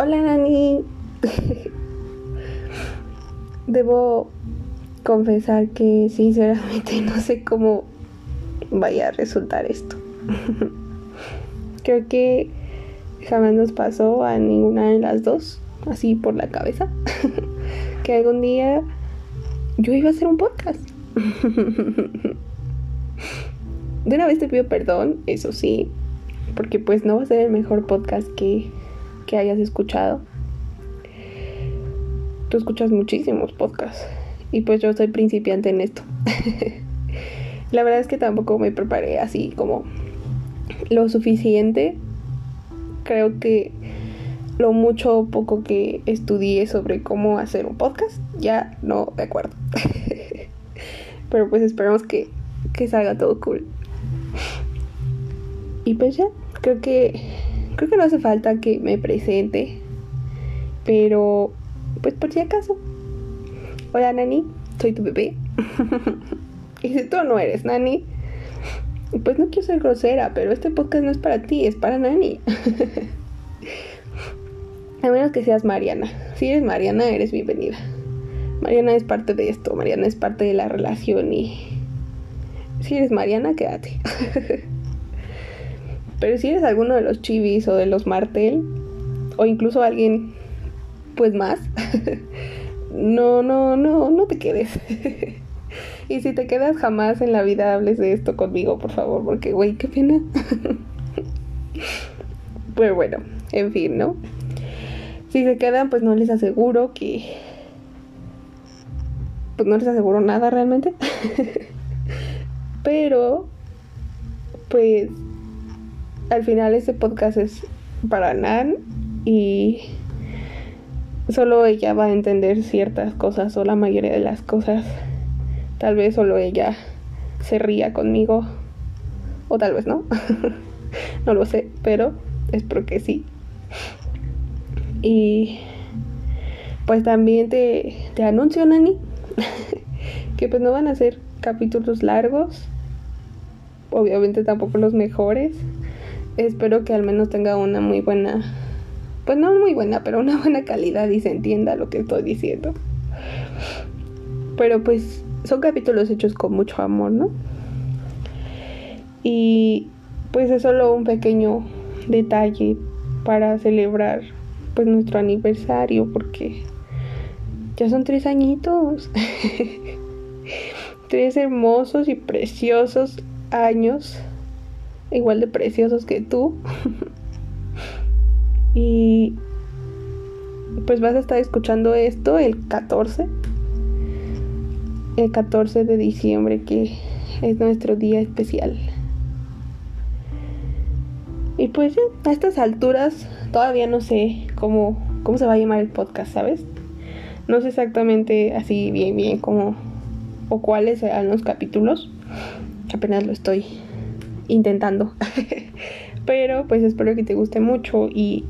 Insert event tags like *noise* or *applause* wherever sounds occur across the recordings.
Hola Nani. Debo confesar que sinceramente no sé cómo vaya a resultar esto. Creo que jamás nos pasó a ninguna de las dos, así por la cabeza, que algún día yo iba a hacer un podcast. De una vez te pido perdón, eso sí, porque pues no va a ser el mejor podcast que, que hayas escuchado. Tú escuchas muchísimos podcasts y pues yo soy principiante en esto. *laughs* La verdad es que tampoco me preparé así como lo suficiente. Creo que lo mucho o poco que estudié sobre cómo hacer un podcast, ya no de acuerdo. *laughs* Pero pues esperamos que, que salga todo cool. Y pues ya, creo que creo que no hace falta que me presente. Pero pues por si acaso. Hola Nani, soy tu bebé. *laughs* y si tú no eres Nani, pues no quiero ser grosera, pero este podcast no es para ti, es para Nani. *laughs* A menos que seas Mariana. Si eres Mariana, eres bienvenida. Mariana es parte de esto, Mariana es parte de la relación y si eres Mariana, quédate. *laughs* Pero si eres alguno de los chivis o de los Martel, o incluso alguien, pues más, *laughs* no, no, no, no te quedes. *laughs* y si te quedas, jamás en la vida hables de esto conmigo, por favor, porque, güey, qué pena. *laughs* Pero bueno, en fin, ¿no? Si se quedan, pues no les aseguro que... Pues no les aseguro nada realmente. Pero, pues, al final este podcast es para Nan y solo ella va a entender ciertas cosas o la mayoría de las cosas. Tal vez solo ella se ría conmigo o tal vez no. *laughs* no lo sé, pero espero que sí. Y pues también te, te anuncio, Nani, *laughs* que pues no van a ser capítulos largos. Obviamente tampoco los mejores. Espero que al menos tenga una muy buena, pues no muy buena, pero una *laughs* buena calidad y se entienda lo que estoy diciendo. Pero pues son capítulos hechos con mucho amor, ¿no? Y pues es solo un pequeño detalle para celebrar pues nuestro aniversario porque ya son tres añitos. *laughs* tres hermosos y preciosos años, igual de preciosos que tú. *laughs* y pues vas a estar escuchando esto el 14. El 14 de diciembre que es nuestro día especial. Y pues a estas alturas todavía no sé cómo, cómo se va a llamar el podcast, ¿sabes? No sé exactamente así bien, bien cómo o cuáles serán los capítulos. Apenas lo estoy intentando. *laughs* Pero pues espero que te guste mucho y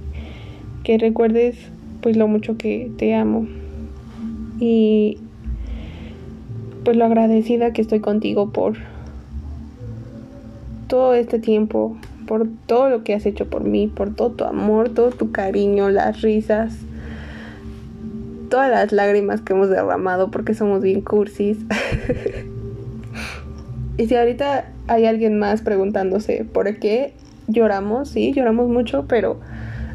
que recuerdes pues lo mucho que te amo. Y pues lo agradecida que estoy contigo por todo este tiempo, por todo lo que has hecho por mí, por todo tu amor, todo tu cariño, las risas, todas las lágrimas que hemos derramado porque somos bien cursis. *laughs* y si ahorita hay alguien más preguntándose por qué lloramos, sí, lloramos mucho, pero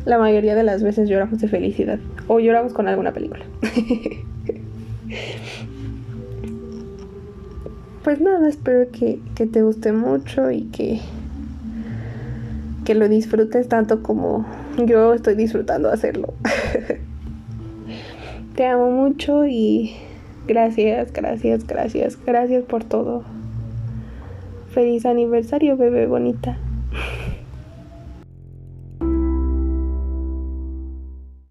la mayoría de las veces lloramos de felicidad o lloramos con alguna película. *laughs* pues nada, espero que, que, te guste mucho y que, que lo disfrutes tanto como yo estoy disfrutando hacerlo. *laughs* Te amo mucho y gracias, gracias, gracias, gracias por todo. Feliz aniversario, bebé bonita.